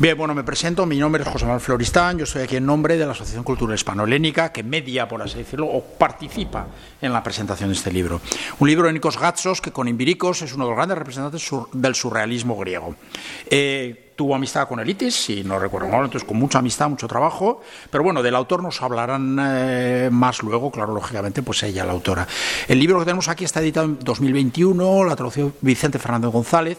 Bien, bueno, me presento. Mi nombre es José Manuel Floristán. Yo estoy aquí en nombre de la Asociación Cultural Hispano-Helénica, que media, por así decirlo, o participa en la presentación de este libro. Un libro de Nikos Gatsos, que con Imbiricos es uno de los grandes representantes del surrealismo griego. Eh, tuvo amistad con Elitis, si no recuerdo mal, entonces con mucha amistad, mucho trabajo. Pero bueno, del autor nos hablarán eh, más luego, claro, lógicamente, pues ella, la autora. El libro que tenemos aquí está editado en 2021, la traducción Vicente Fernández González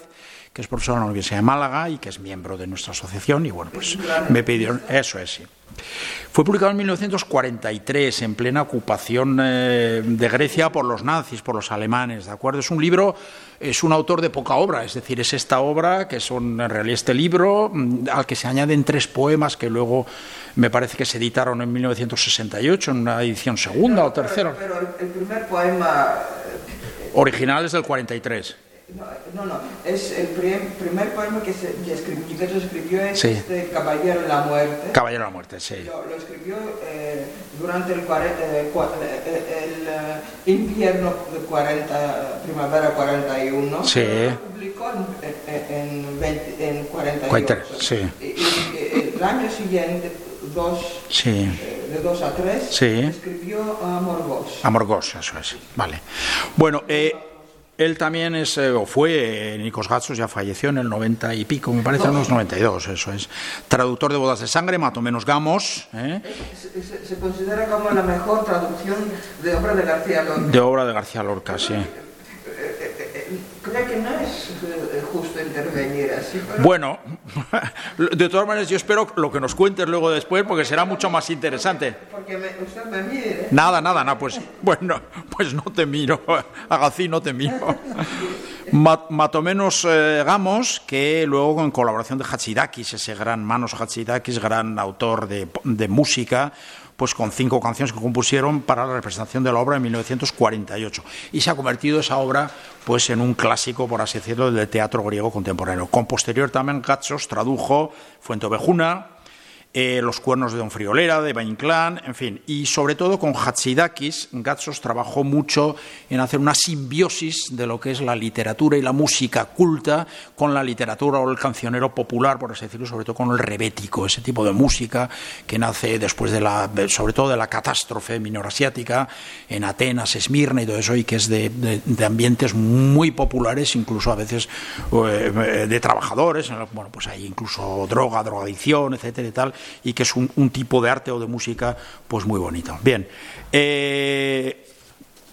que es profesor en la Universidad de Málaga y que es miembro de nuestra asociación, y bueno, pues me pidieron, eso es, sí. Fue publicado en 1943, en plena ocupación eh, de Grecia por los nazis, por los alemanes, ¿de acuerdo? Es un libro, es un autor de poca obra, es decir, es esta obra, que son en realidad este libro, mm, al que se añaden tres poemas que luego me parece que se editaron en 1968, en una edición segunda o tercera. Pero el, el primer poema, Original es del 43. No, no, es el pri- primer poema que, se, que, escribió, que se escribió es Sí. este Caballero de la Muerte. Caballero de la Muerte, sí. Lo, lo escribió eh, durante el, eh, eh, el, eh, invierno de 40, primavera 41. Sí. Lo publicó en, en, en, 20 en 48. 43, sí. Y, y el año siguiente, dos, Sí. eh, de 2 a 3, Sí. escribió Amor Vos. Amorgos, eso es. Vale. Bueno, eh, él también es, eh, o fue, eh, Nikos Gatsos ya falleció en el 90 y pico, me parece, en los 92, eso es. Traductor de Bodas de Sangre, Mato Menos Gamos, ¿eh? Se, se- se considera como la mejor traducción de obra de García Lorca. de obra de García Lorca, sí. Creo que no es eh, justo intervenir así, pero Bueno, de todas maneras yo espero lo que nos cuentes luego después porque será mucho más interesante. porque me- usted me mire. Nada, nada, nada, pues bueno, pues no te miro, Agací no te miro. Ma- Matomenos eh, Gamos, que luego en colaboración de Hachidakis, ese gran Manos Hachidakis, gran autor de, de música, pues con cinco canciones que compusieron para la representación de la obra en 1948. Y se ha convertido esa obra pues en un clásico, por así decirlo, del teatro griego contemporáneo. Con posterior también Gatsos tradujo Fuente Ovejuna, eh, Los cuernos de Don Friolera, de Valle Inclán, en fin. Y sobre todo con Hatsidakis, Gatsos trabajó mucho en hacer una simbiosis de lo que es la literatura y la música culta con la literatura o el cancionero popular, por así decirlo, sobre todo con el rebético, ese tipo de música que nace después de la, sobre todo de la catástrofe minorasiática en Atenas, Esmirna y todo eso, y que es de, de- ambientes muy populares, incluso a veces eh, de trabajadores, bueno, pues hay incluso droga, drogadicción, etcétera y tal, y que es un, tipo de arte o de música pues muy bonito. Bien, eh,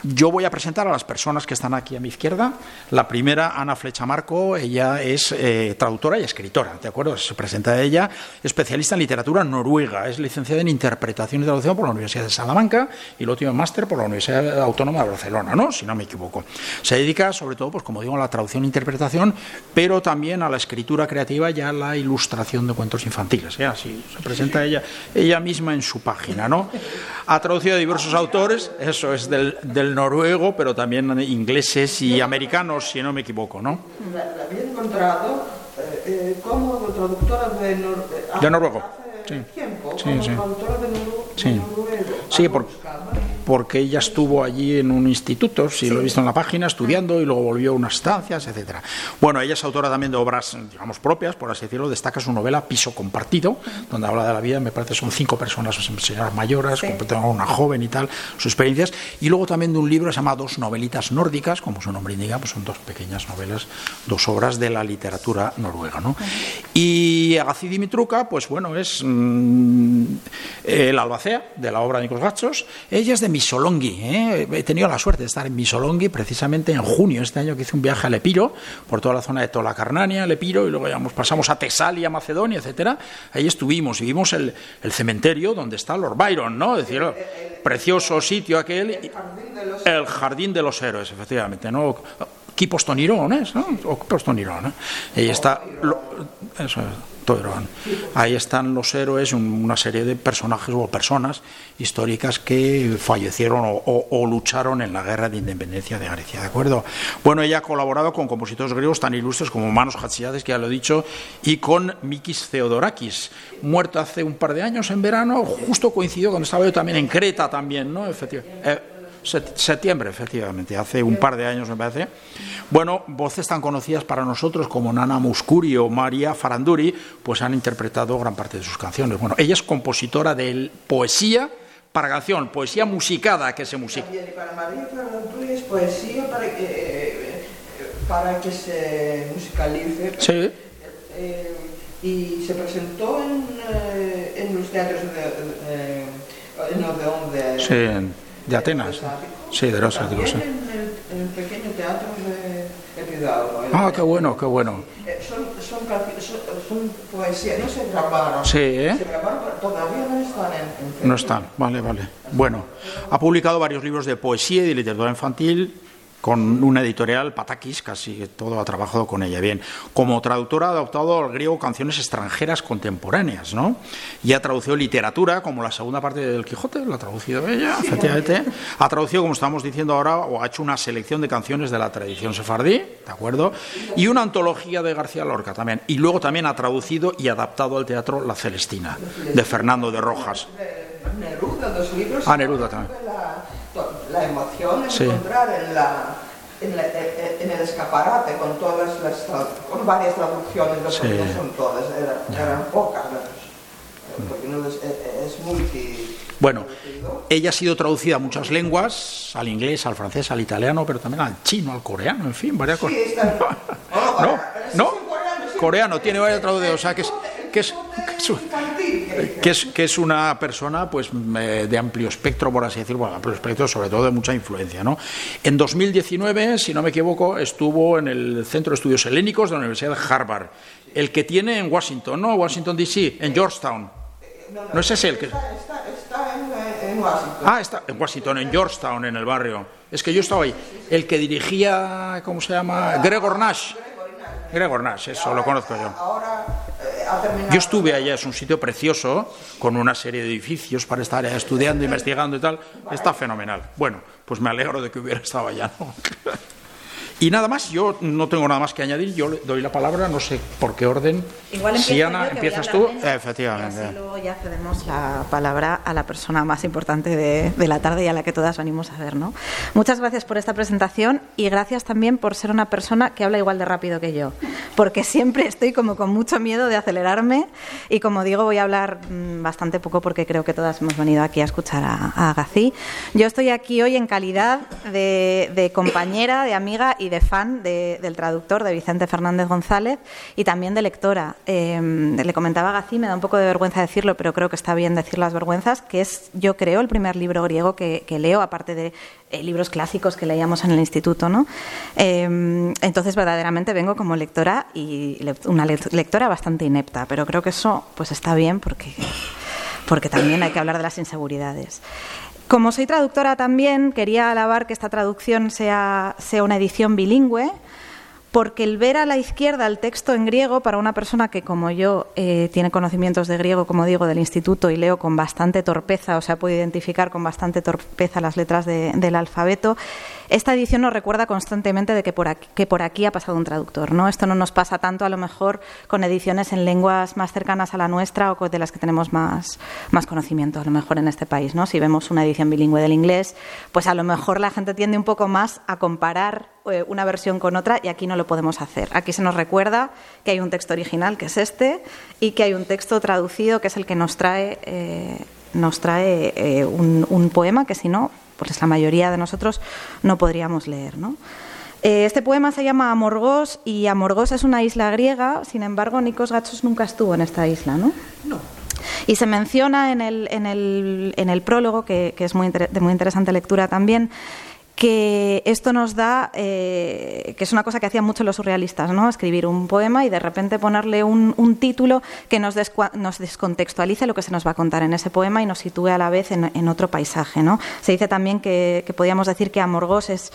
yo voy a presentar a las personas que están aquí a mi izquierda. La primera, Ana Flecha Marco, ella es eh, traductora y escritora, ¿de acuerdo? Se presenta ella, especialista en literatura noruega, es licenciada en interpretación y traducción por la Universidad de Salamanca y lo tiene máster por la Universidad Autónoma de Barcelona, ¿no? Si no me equivoco. Se dedica sobre todo, pues como digo, a la traducción e interpretación, pero también a la escritura creativa y a la ilustración de cuentos infantiles. ¿eh? Así se presenta ella, ella misma en su página, ¿no? Ha traducido a diversos autores, eso es del, del noruego, pero también ingleses y americanos, si no me equivoco, ¿no? La, había encontrado eh, eh, como traductora de, nor- eh, De noruego, hace sí. tiempo, Sí, como sí. traductora de, Sí. de noruego. Sí, Algo por- buscaba. Porque ella estuvo allí en un instituto, si lo he visto en la página, estudiando y luego volvió a unas estancias, etcétera. Bueno, ella es autora también de obras, digamos, propias, por así decirlo. Destaca su novela Piso Compartido, donde habla de la vida, me parece, son cinco personas, señoras mayores, con una joven y tal, sus experiencias. Y luego también de un libro que se llama Dos novelitas nórdicas, como su nombre indica, pues son dos pequeñas novelas, dos obras de la literatura noruega, ¿no? Y Agaci Dimitruca, pues bueno, es mm, el albacea de la obra de Nikos Gachos. Ella es de Misolonghi. ¿eh? He tenido la suerte de estar en Misolonghi precisamente en junio este año que hice un viaje a Lepiro, por toda la zona de Tolacarnania, Lepiro, y luego digamos, pasamos a Tesalia, Macedonia, etcétera. Ahí estuvimos y vimos el, el cementerio donde está Lord Byron, ¿no? Es decir, precioso sitio aquel. y- Jardín de los el jardín de los héroes, efectivamente, ¿no? Kipos Tonirones, ¿no? O Tonirones. Ahí está. lo- eso es. Ahí están los héroes, una serie de personajes o personas históricas que fallecieron o, lucharon en la guerra de independencia de Grecia, ¿de acuerdo? Bueno, ella ha colaborado con compositores griegos tan ilustres como Manos Hatsiades, que ya lo he dicho, y con Mikis Theodorakis, muerto hace un par de años en verano, justo coincidió cuando estaba yo también en Creta también, ¿no? Efectivamente. Eh, septiembre, efectivamente, hace un par de años me parece. Bueno, voces tan conocidas para nosotros como Nana Muscuri o María Faranduri, pues han interpretado gran parte de sus canciones. Bueno, ella es compositora de poesía para canción, poesía musicada que se musica. Para María Faranduri es poesía para que, para que se musicalice. Sí. Eh, y se presentó en, eh, en los teatros de, en Odeón de... Sí, de Atenas. Sí, de los En, el, en el pequeño teatro de, de Ah, qué bueno, qué bueno. Eh, son, son, son, poesías, no se grabaron. Sí, ¿eh? Se grabaron, pero todavía no están en, en No están, vale, vale. Bueno, ha publicado varios libros de poesía y de literatura infantil, con una editorial, Patakis, casi todo ha trabajado con ella. Bien, como traductora ha adoptado al griego canciones extranjeras contemporáneas, ¿no? Y ha traducido literatura, como la segunda parte del Quijote, la ha traducido ella, efectivamente. Ha traducido, como estamos diciendo ahora, o ha hecho una selección de canciones de la tradición sefardí, ¿de acuerdo? Y una antología de García Lorca también. Y luego también ha traducido y adaptado al teatro La Celestina, de Fernando de Rojas. Neruda, dos libros. Ah, Neruda también la emoción de encontrar en, la, en, la, en, el escaparate con todas las con varias traducciones, no son todas, eran, pocas, porque no es, es multi. Bueno, ella ha sido traducida a muchas lenguas, al inglés, al francés, al italiano, pero también al chino, al coreano, en fin, varias cosas. no, no, coreano, tiene varias traducciones, o sea que es, que es, que es, que es, una persona pues de amplio espectro, por así decirlo, bueno, amplio espectro, sobre todo de mucha influencia. ¿no? En 2019, si no me equivoco, estuvo en el Centro de Estudios Helénicos de la Universidad de Harvard, el que tiene en Washington, ¿no? Washington DC, en Georgetown. No es ese el que. Está, en, Washington. Ah, está en Washington, en Georgetown, en el barrio. Es que yo estaba ahí. El que dirigía, ¿cómo se llama? Gregor Nash. Gregor Nash, eso lo conozco yo. Eh, yo estuve allá, es un sitio precioso, con una serie de edificios para estar estudiando, investigando y tal. Está fenomenal. Bueno, pues me alegro de que hubiera estado allá. ¿no? Y nada más, yo no tengo nada más que añadir, yo le doy la palabra, no sé por qué orden. Igual si Ana, empiezas tú, efectivamente. Y luego ya cedemos la palabra a la persona más importante de, de, la tarde y a la que todas venimos a ver. ¿no? Muchas gracias por esta presentación y gracias también por ser una persona que habla igual de rápido que yo, porque siempre estoy como con mucho miedo de acelerarme y como digo voy a hablar mm, bastante poco porque creo que todas hemos venido aquí a escuchar a, a Gací. Yo estoy aquí hoy en calidad de, de compañera, de amiga y de fan del traductor, de Vicente Fernández González, y también de lectora. Em, le comentaba a Gací, me da un poco de vergüenza decirlo, pero creo que está bien decir las vergüenzas, que es, yo creo, el primer libro griego que, leo, aparte de eh, libros clásicos que leíamos en el instituto. ¿no? Em, entonces, verdaderamente vengo como lectora y una lectora bastante inepta, pero creo que eso pues está bien porque, porque también hay que hablar de las inseguridades. Como soy traductora también, quería alabar que esta traducción sea, sea una edición bilingüe, porque el ver a la izquierda el texto en griego para una persona que como yo eh, tiene conocimientos de griego, como digo, del instituto y leo con bastante torpeza, o sea, puedo identificar con bastante torpeza las letras del alfabeto, esta edición nos recuerda constantemente de que por, aquí, ha pasado un traductor. ¿no? Esto no nos pasa tanto a lo mejor con ediciones en lenguas más cercanas a la nuestra o de las que tenemos más, conocimiento, a lo mejor en este país. ¿no? Si vemos una edición bilingüe del inglés, pues a lo mejor la gente tiende un poco más a comparar eh, una versión con otra y aquí no lo podemos hacer. Aquí se nos recuerda que hay un texto original, que es este, y que hay un texto traducido, que es el que nos trae, eh, eh, un poema que si no pues la mayoría de nosotros no podríamos leer. ¿no? Eh, este poema se llama Amorgos y Amorgos es una isla griega, sin embargo Nikos Gachos nunca estuvo en esta isla, ¿no? No. Y se menciona en el, en el, en el prólogo, que, que es muy de muy interesante lectura también, que esto nos da, eh, que es una cosa que hacían mucho los surrealistas, ¿no? escribir un poema y de repente ponerle un, título que nos, nos, descontextualice lo que se nos va a contar en ese poema y nos sitúe a la vez en, otro paisaje. ¿no? Se dice también que, podríamos decir que Amorgos es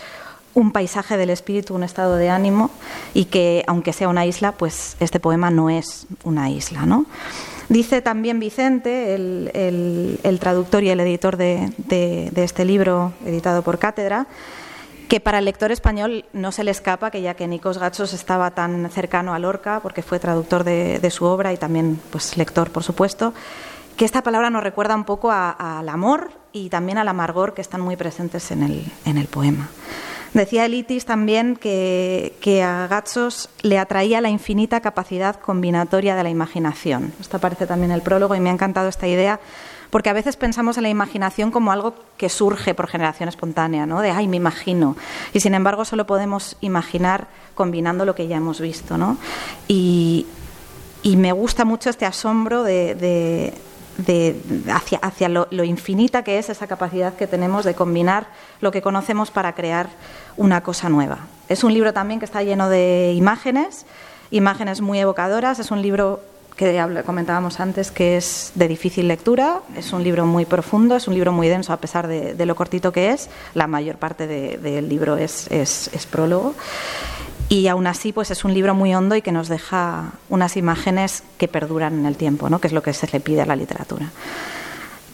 un paisaje del espíritu, un estado de ánimo y que aunque sea una isla, pues este poema no es una isla. ¿no? Dice también Vicente, el, traductor y el editor de, este libro editado por Cátedra, que para el lector español no se le escapa que ya que Nikos Gachos estaba tan cercano a Lorca, porque fue traductor de, su obra y también pues, lector, por supuesto, que esta palabra nos recuerda un poco al amor y también al amargor que están muy presentes en el, en el poema. Decía Elitis también que, a Gatsos le atraía la infinita capacidad combinatoria de la imaginación. Esto aparece también en el prólogo y me ha encantado esta idea porque a veces pensamos en la imaginación como algo que surge por generación espontánea, ¿no? De ay, me imagino. Y sin embargo, solo podemos imaginar combinando lo que ya hemos visto, ¿no? Y, me gusta mucho este asombro de, hacia, hacia lo, infinita que es esa capacidad que tenemos de combinar lo que conocemos para crear una cosa nueva. Es un libro también que está lleno de imágenes, imágenes muy evocadoras, es un libro que comentábamos antes que es de difícil lectura, es un libro muy profundo, es un libro muy denso a pesar de, lo cortito que es, la mayor parte del libro es, es prólogo y aún así pues es un libro muy hondo y que nos deja unas imágenes que perduran en el tiempo, ¿no? que es lo que se le pide a la literatura.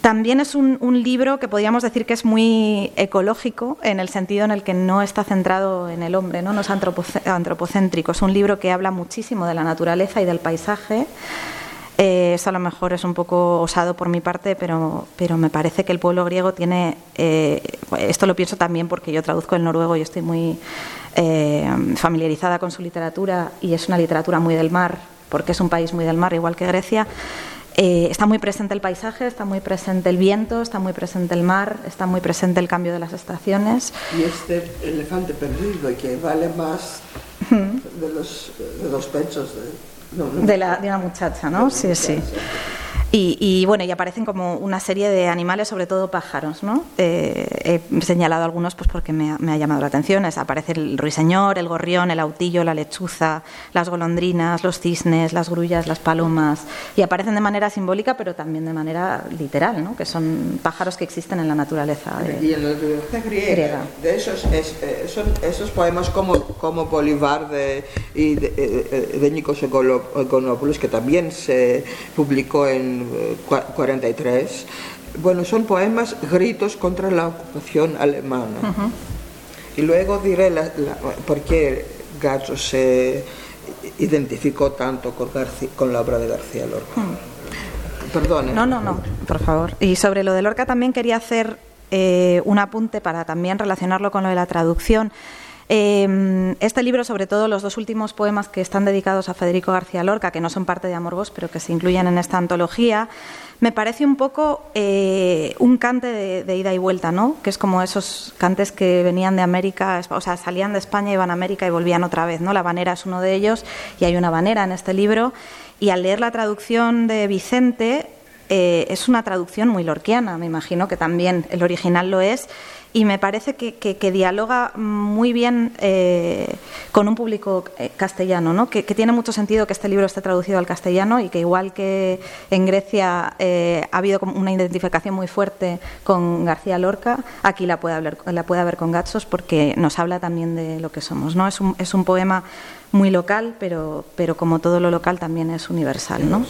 También es un, libro que podríamos decir que es muy ecológico en el sentido en el que no está centrado en el hombre, no, no es antropocéntrico. Es un libro que habla muchísimo de la naturaleza y del paisaje. Eh, eso a lo mejor es un poco osado por mi parte, pero, pero me parece que el pueblo griego tiene. Eh, esto lo pienso también porque yo traduzco el noruego y estoy muy eh, familiarizada con su literatura y es una literatura muy del mar, porque es un país muy del mar, igual que Grecia. Eh, está muy presente el paisaje, está muy presente el viento, está muy presente el mar, está muy presente el cambio de las estaciones. Y este elefante perdido que vale más de, los, de los pechos de, de, la, de una muchacha, ¿no? Sí, sí. Y, bueno, y aparecen como una serie de animales, sobre todo pájaros, ¿no? Eh, he señalado algunos pues porque me ha, llamado la atención. aparece el ruiseñor, el gorrión, el autillo, la lechuza, las golondrinas, los cisnes, las grullas, las palomas. Y aparecen de manera simbólica, pero también de manera literal, ¿no? Que son pájaros que existen en la naturaleza. y en la literatura griega, de esos, eh, son esos poemas como, como Bolívar de, y de, eh, de Nikos que también se publicó en 43, bueno, son poemas gritos contra la ocupación alemana. Y luego diré por qué Gacho se identificó tanto con, con la obra de García Lorca. Perdone. No, no, no, por favor. Y sobre lo de Lorca también quería hacer eh, un apunte para también relacionarlo con lo de la traducción. Em, este libro, sobre todo los dos últimos poemas que están dedicados a Federico García Lorca, que no son parte de Amor pero que se incluyen en esta antología, me parece un poco eh, un cante de, ida y vuelta, ¿no? Que es como esos cantes que venían de América, o sea, salían de España, iban a América y volvían otra vez, ¿no? La banera es uno de ellos y hay una banera en este libro. Y al leer la traducción de Vicente, eh, es una traducción muy lorquiana, me imagino que también el original lo es y me parece que, que, dialoga muy bien eh, con un público eh, castellano, ¿no? Que, tiene mucho sentido que este libro esté traducido al castellano y que igual que en Grecia eh, ha habido una identificación muy fuerte con García Lorca, aquí la puede, hablar, la puede haber con Gatsos porque nos habla también de lo que somos. ¿no? Es, un, es un poema muy local, pero, pero como todo lo local también es universal. ¿no?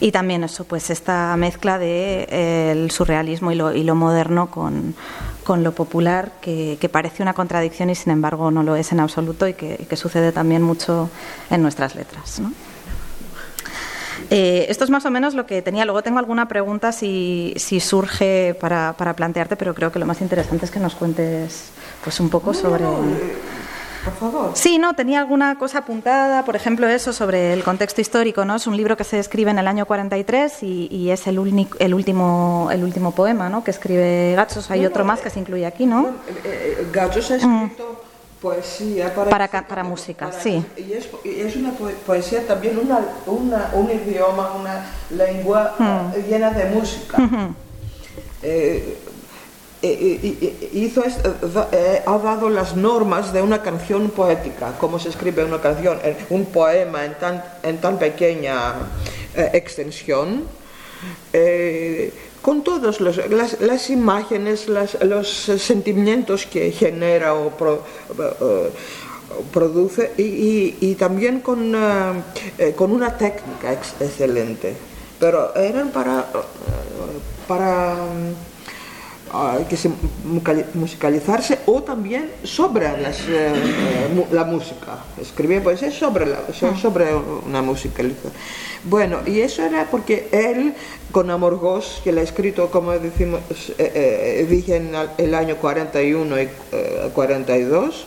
Y también eso, pues esta mezcla de el surrealismo y lo, y lo moderno con con lo popular, que, parece una contradicción y sin embargo no lo es en absoluto y que, sucede también mucho en nuestras letras. Eh, esto es más o menos lo que tenía. Luego tengo alguna pregunta si, si surge para, para, plantearte, pero creo que lo más interesante es que nos cuentes pues un poco sobre... Por favor. Sí, no, tenía alguna cosa apuntada, por ejemplo, eso sobre el contexto histórico, ¿no? Es un libro que se escribe en el año 43 y, y es el, el, último, el último poema, ¿no? Que escribe Gatsos. Hay otro más que se incluye aquí, ¿no? Eh, eh, Gatsos ha escrito poesía para, para, música, sí. Y es, es, una poesía también, una, una, un idioma, una lengua mm. llena de música. Eh, eh, hizo, eh, ha dado las normas de una canción poética, cómo se escribe una canción, un poema en tan, en tan pequeña extensión, con todas las, imágenes, los sentimientos que genera o eh, produce y, también con, eh, con, una técnica excelente. Pero eran para, para que se musicalizarse o también sobre las, eh, la música. Escribía poesía sobre, la, sobre una musicalización. Bueno, y eso era porque él, con Amor Gos, que la ha escrito, como decimos, eh, eh, dije en el año 41 y 42,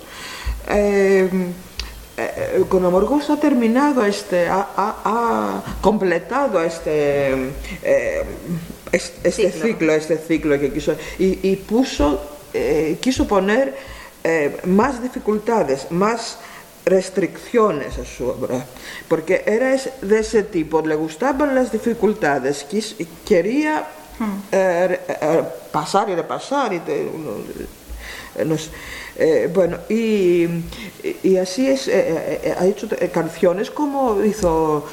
con Amor Gos ha terminado este, ha, ha completado este este ciclo. este ciclo que quiso y, puso eh, quiso poner eh, más dificultades más restricciones a su obra porque era de ese tipo le gustaban las dificultades quería hmm. eh, pasar y repasar y bueno y, y, así es ha hecho canciones como hizo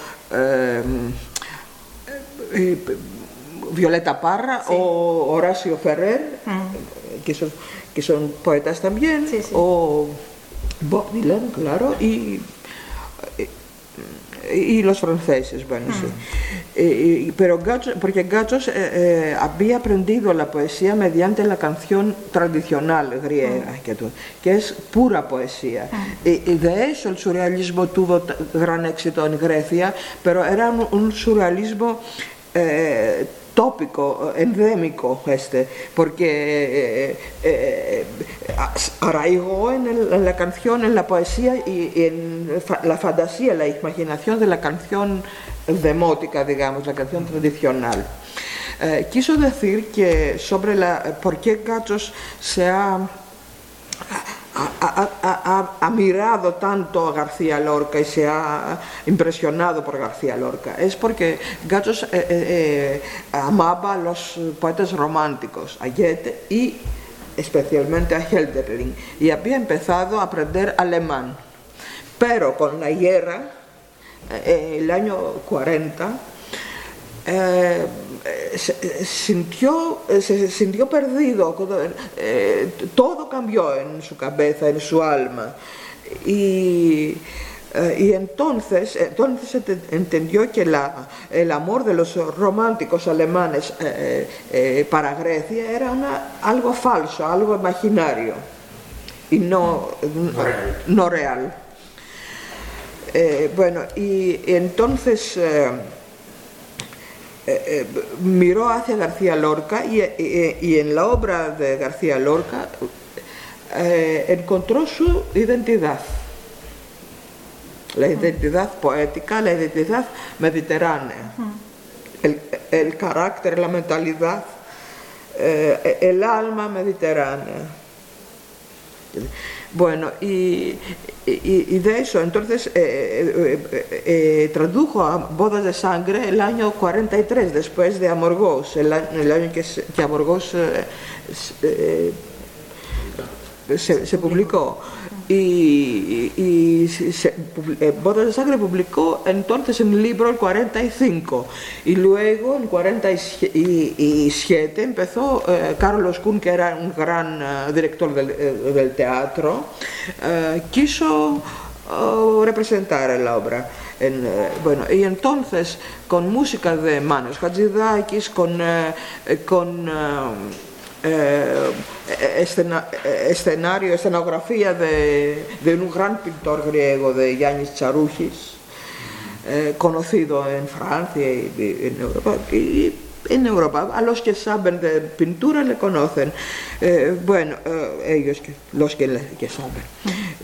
Violeta Parra o Horacio Ferrer, mm. que, son, que son poetas también, o Bob Dylan, claro, y, y, los franceses, bueno, sí. Mm. pero porque Gachos eh, eh, había aprendido la poesía mediante la canción tradicional griega, mm. que, es pura poesía. Y, de eso el surrealismo tuvo gran éxito en Grecia, pero era un, surrealismo... Eh, tópico, endémico este, porque eh, eh, arraigó en, la canción, en la poesía y, en la fantasía, la imaginación de la canción demótica, digamos, la canción tradicional. Eh, quiso decir que sobre la, por qué Gachos se ha ha, ha, ha mirado tanto a García Lorca y se ha impresionado por García Lorca. Es porque Gachos eh, eh, eh amaba a los poetas románticos, a Goethe y especialmente a Helderlin, y había empezado a aprender alemán. Pero con la guerra, eh, el año 40, sintió, se sintió perdido, eh, todo cambió en su cabeza, en su alma. Y, eh, y entonces, entonces entendió que la, el amor de los románticos alemanes eh, para Grecia era una, algo falso, algo imaginario y no, no real. bueno, y, y entonces eh, eh, miró hacia García Lorca y, en la obra de García Lorca eh, encontró su identidad, la identidad poética, la identidad mediterránea, el, carácter, la mentalidad, el alma mediterránea. Bueno, y, y, y de eso, entonces eh, eh, eh, eh tradujo a Bodas de Sangre el año 43, después de Amorgós, el, el, año que, que Amorgós eh, se, se publicó. Y, y eh, Bodas de Sangre publicó entonces un libro el 45 y luego en 47 empezó eh, Carlos Kuhn, que era un gran eh, director del, teatro, quiso representar la obra. bueno, y entonces con música de Manos Hadzidakis, con, con eh, escenario, escenografía de, un gran pintor griego, de Yanis Charouchis, eh, conocido en Francia y, en Europa. Y, en Europa, a los que saben de pintura le conocen, eh, bueno, ellos, los que, que, saben.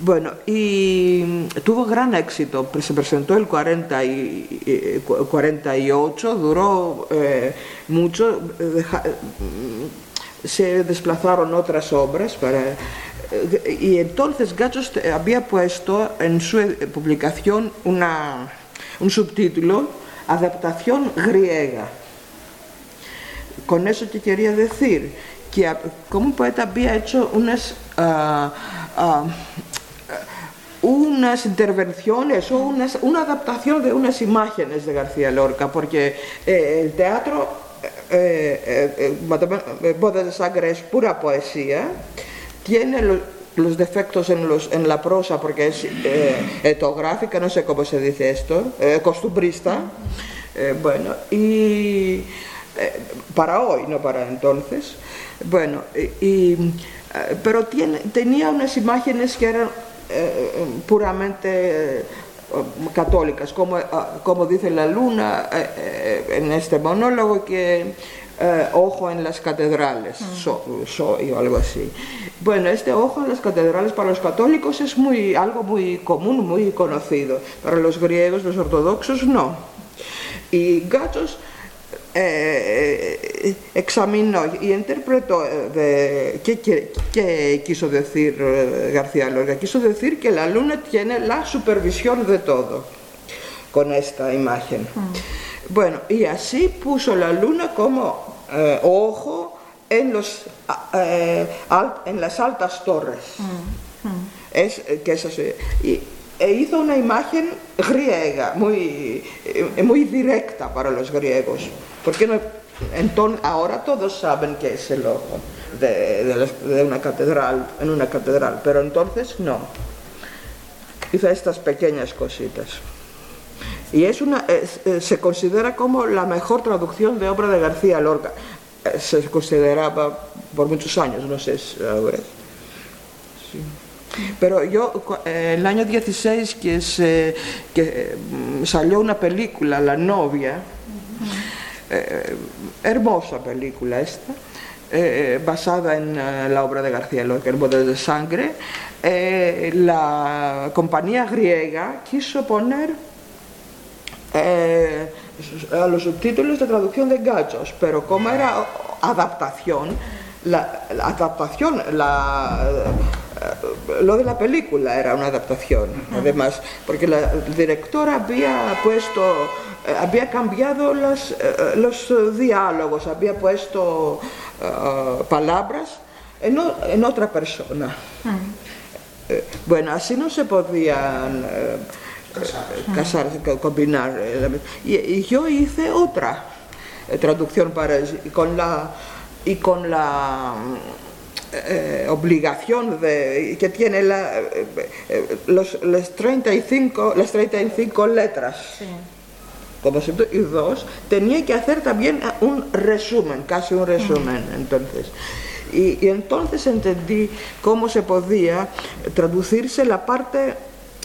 Bueno, y tuvo gran éxito, se presentó el 40 y, 48, duró mucho, se desplazaron otras obras para, eh, y entonces Gachos había puesto en su publicación una, un subtítulo Adaptación griega. Con eso te quería decir que como poeta había hecho unas, ah, ah, unas intervenciones o unas, una adaptación de unas imágenes de García Lorca, porque eh, el teatro eh, eh, eh Bodas de Sangre es pura poesía, tiene los defectos en, los, en la prosa porque es etográfica, no sé cómo se dice esto, costumbrista. bueno, y para hoy, no para entonces. Bueno, y, pero tiene, tenía unas imágenes que eran puramente católicas, como, como dice la luna en este monólogo que ojo en las catedrales, soy o algo así. Bueno, este ojo en las catedrales para los católicos es muy, algo muy común, muy conocido. Para los griegos, los ortodoxos, no. Y Gatos eh, examinó y interpretó de, ¿qué, quiso decir eh, García Lorca. Quiso decir que la luna tiene la supervisión de todo con esta imagen. Mm. Bueno, y así puso la luna como eh, ojo en, los, en las altas torres. Mm. Mm. Es, que es así. Y, e hizo una imagen griega, muy, muy directa para los griegos. Porque ahora todos saben que es el ojo de, una catedral, en una catedral, pero entonces no. Hizo estas pequeñas cositas. Y es una, eh, se considera como la mejor traducción de obra de García Lorca. Eh, se consideraba por muchos años, no sé si ahora. Pero yo, eh, el año 16, que, se, que mm, salió una película, La novia, eh, hermosa película esta, eh, basada en eh, la obra de García Lorca, El poder de sangre, la compañía griega quiso poner a los subtítulos de traducción de gachos, pero como era adaptación, la, adaptación, lo de la película era una adaptación, además, porque la directora había puesto eh, había cambiado los, eh, los diálogos, había puesto uh, palabras en, en, otra persona. Mm. bueno, así no se podían casar, combinar. Y, y, yo hice otra traducción para con la y con la eh, obligación de, que tiene la, eh, los, los 35, las 35 letras. Sí como y dos, tenía que hacer también un resumen, casi un resumen, entonces. Y, entonces entendí cómo se podía traducirse la parte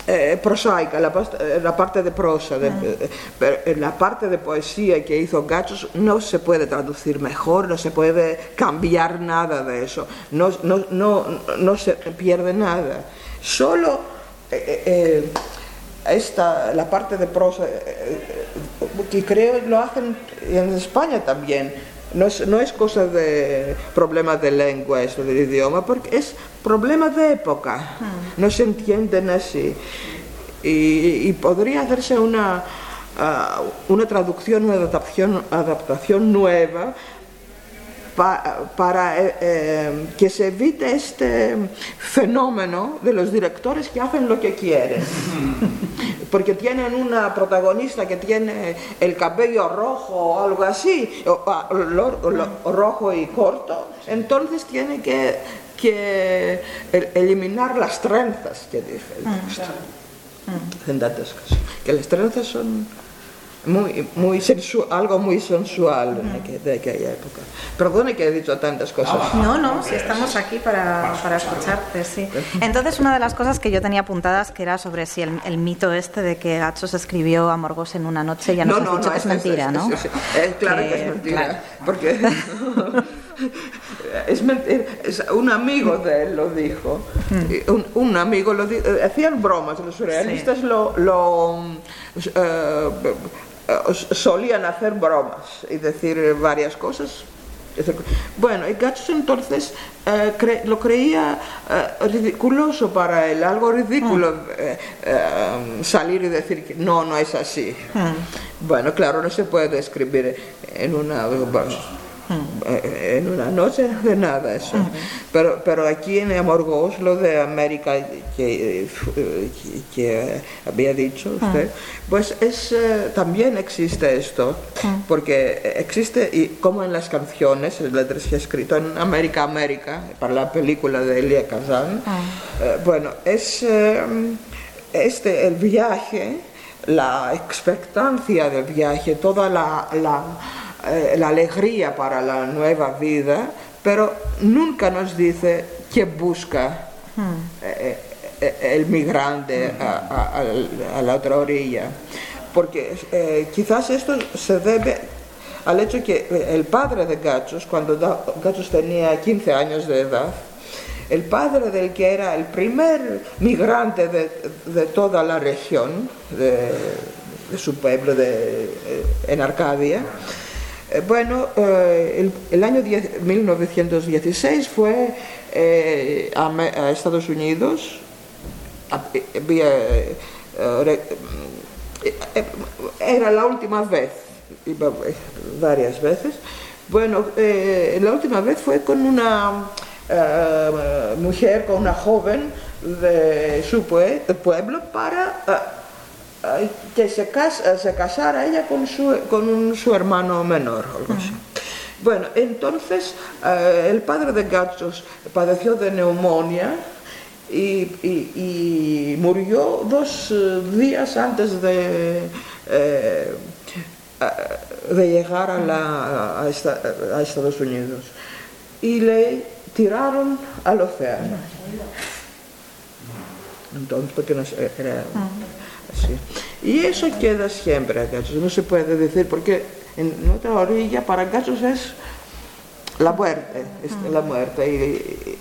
eh, prosaica, la, eh, la, parte de prosa, de, eh, pero la parte de poesía que hizo Gachos no se puede traducir mejor, no se puede cambiar nada de eso, no, no, no, no se pierde nada. Solo esta, la parte de prosa, eh, eh, que creo lo hacen en España también, no es, no es cosa de problemas de lengua, eso del idioma, porque es problema de época, hmm. no se entienden así. Y, podría hacerse una, ah, una traducción, una adaptación, adaptación nueva para eh, eh, que se evite este fenómeno de los directores que hacen lo que quieren. Porque tienen una protagonista que tiene el cabello rojo o algo así, o, ah, rojo y corto, entonces tiene que, que eliminar las trenzas, que dicen. Mm, que las trenzas son muy, muy algo muy sensual de, aquella época. Perdone que he dicho tantas cosas. No, no, si estamos aquí para, para escucharte, sí. Entonces, una de las cosas que yo tenía apuntadas que era sobre si el, mito este de que Gachos escribió a Morgos en una noche, ya nos no, has dicho que es, mentira, ¿no? claro que, es mentira, porque es mentira. un amigo de él lo dijo. Mm. Un, un, amigo lo dijo. Hacían bromas, los surrealistas lo, lo uh, eh, solían hacer bromas y decir varias cosas. Bueno, y Gachos entonces eh, lo creía eh, ridiculoso para él, algo ridículo mm. salir y decir que no, no es así. Mm. Bueno, claro, no se puede escribir en una... Eh, En una noche de nada eso. pero, pero aquí en Amorgos, lo de América que, eh, que, que había dicho usted, pues es, eh, también existe esto, porque existe, y como en las canciones, las letras que he escrito en América, América, para la película de Elia Kazan, eh, bueno, es eh, este, el viaje, la expectancia del viaje, toda la, la, eh, la alegría para la nueva vida, pero nunca nos dice qué busca eh, eh, el migrante a, a- la otra orilla. Porque eh, quizás esto se debe al hecho que el padre de Gachos, cuando Gachos tenía 15 años de edad, el padre del que era el primer migrante de, de toda la región, de, de su pueblo de, en Arcadia, bueno, eh, el, año 10 1916 fue eh, a, Estados Unidos, eh, eh, eh, era la última vez, eh, varias veces. Bueno, eh, la última vez fue con una eh, mujer, con una joven de su pue- pueblo para eh, eh, que se, casa, se casara ella con su, con un- su hermano menor, algo así. Bueno, entonces eh, el padre de Gachos padeció de neumonía y, y- y murió dos eh, días antes de, eh, llegar a, la- a esta- a Estados Unidos. Y le tiraron al océano. Entonces, porque no sé, era Y eso queda siempre a Gachos, no se puede decir, porque en otra orilla para Gachos es la muerte, es la muerte.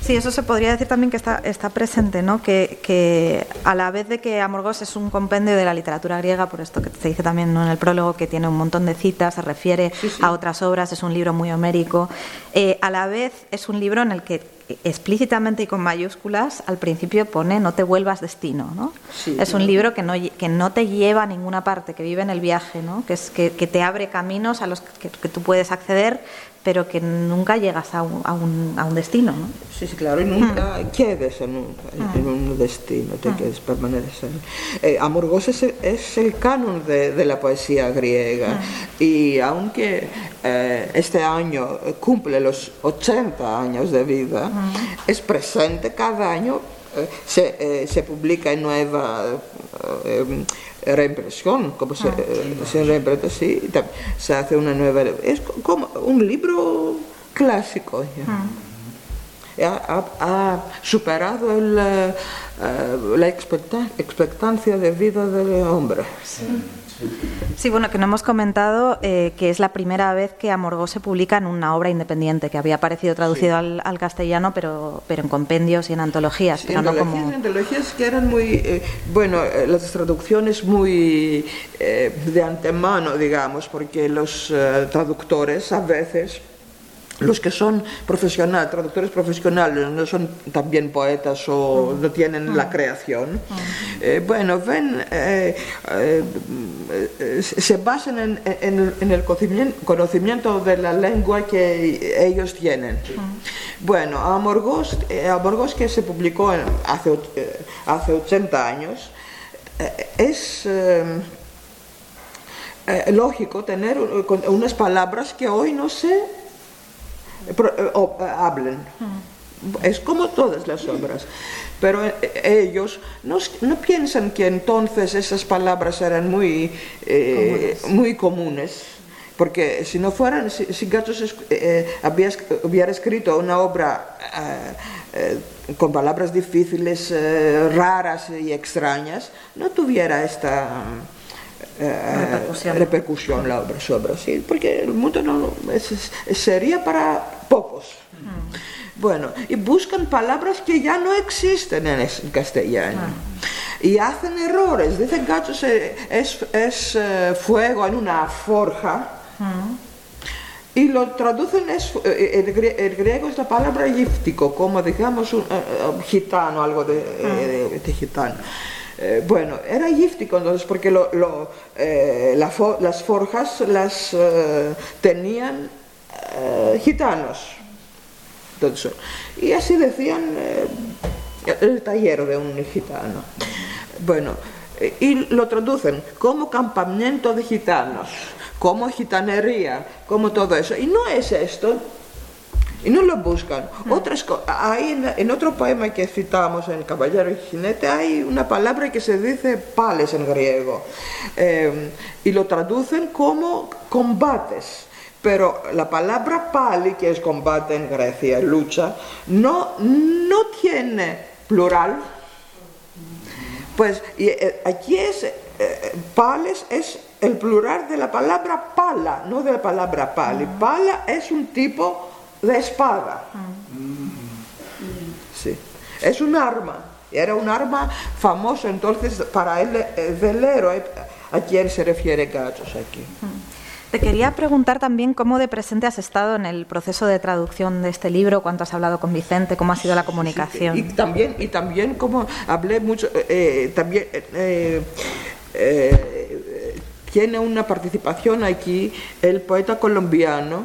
Sí, eso se podría decir también que está, está presente, ¿no? Que, que a la vez de que Amorgos es un compendio de la literatura griega, por esto que se dice también ¿no? en el prólogo, que tiene un montón de citas, se refiere a otras obras, es un libro muy homérico, eh, a la vez es un libro en el que explícitamente y con mayúsculas al principio pone no te vuelvas destino, ¿no? Sí, es un libro que no, que no te lleva a ninguna parte, que vive en el viaje, ¿no? Que, es, que, que te abre caminos a los que, que tú puedes acceder, pero que nunca llegas a un, a un, a un destino, ¿no? Sí, sí, claro, y nunca quedes en un, en un destino, te quedes, permaneces en... Eh, Amorgos es, el- es el canon de, de la poesía griega y aunque eh, este año cumple los 80 años de vida, es presente cada año, eh, se, eh, se publica en nueva... reimpresión, como se, ah, sí. se reimprenta, sí, se hace una nueva. Es como un libro clásico. Ya. Ah. Ha, ha, superado el, eh, la expectancia de vida del hombre. Sí. Bueno, que no hemos comentado eh, que es la primera vez que Amorgós se publica en una obra independiente, que había aparecido traducido al, al castellano, pero, pero en compendios y en antologías, Sí, pero no antologías, como... antologías que eran muy, eh, bueno, eh, las traducciones muy de antemano, digamos, porque los traductores a veces, los que son profesionales, traductores profesionales, no son también poetas o no tienen la creación, eh, bueno, ven, eh, eh, se basan en, en- en el conocimiento- de la lengua que ellos tienen. Bueno, Amorgós, eh, Amorgós que se publicó hace, hace 80 años, es lógico tener unas palabras que hoy no se o- eh, hablen. Es como todas las obras. Pero eh, ellos no, no piensan que entonces esas palabras eran muy, eh, muy comunes. Porque si no fueran, si, si Gachos es- eh, había hubiera escrito una obra eh, eh, con palabras difíciles, eh, raras y extrañas, no tuviera esta eh, Repercusión. repercusión la obra, su obra, sí, porque el mundo no es- sería para pocos. Bueno, y buscan palabras que ya no existen en castellano. Y hacen errores. Dicen gachos es, es eh, fuego en una forja. Y lo traducen, es, eh, el, grie- el griego es la palabra gíptico, como digamos un eh, eh, gitano, algo de, eh, de- de gitano. Eh, bueno, era gíftico entonces porque lo, lo, eh, la fo las forjas las eh, tenían eh, gitanos. Entonces, y así decían eh, el taller de un gitano. Bueno, eh, y lo traducen como campamento de gitanos, como gitanería, como todo eso. Y no es esto, y no lo buscan. Otras co- hay en, en otro poema que citamos en El Caballero y Jinete hay una palabra que se dice pales en griego eh, y lo traducen como combates. Pero la palabra pali, que es combate en Grecia, lucha, no, no tiene plural. Pues y, eh, aquí es, eh, pales es el plural de la palabra pala, no de la palabra pali. Pala es un tipo de espada. Sí. Es un arma. Era un arma famoso entonces para el, eh, del héroe a quien se refiere Gachos aquí. Te quería preguntar también cómo de presente has estado en el proceso de traducción de este libro, cuánto has hablado con Vicente, cómo ha sido la comunicación. Y también, y también como hablé mucho, eh, también eh, eh, tiene una participación aquí el poeta colombiano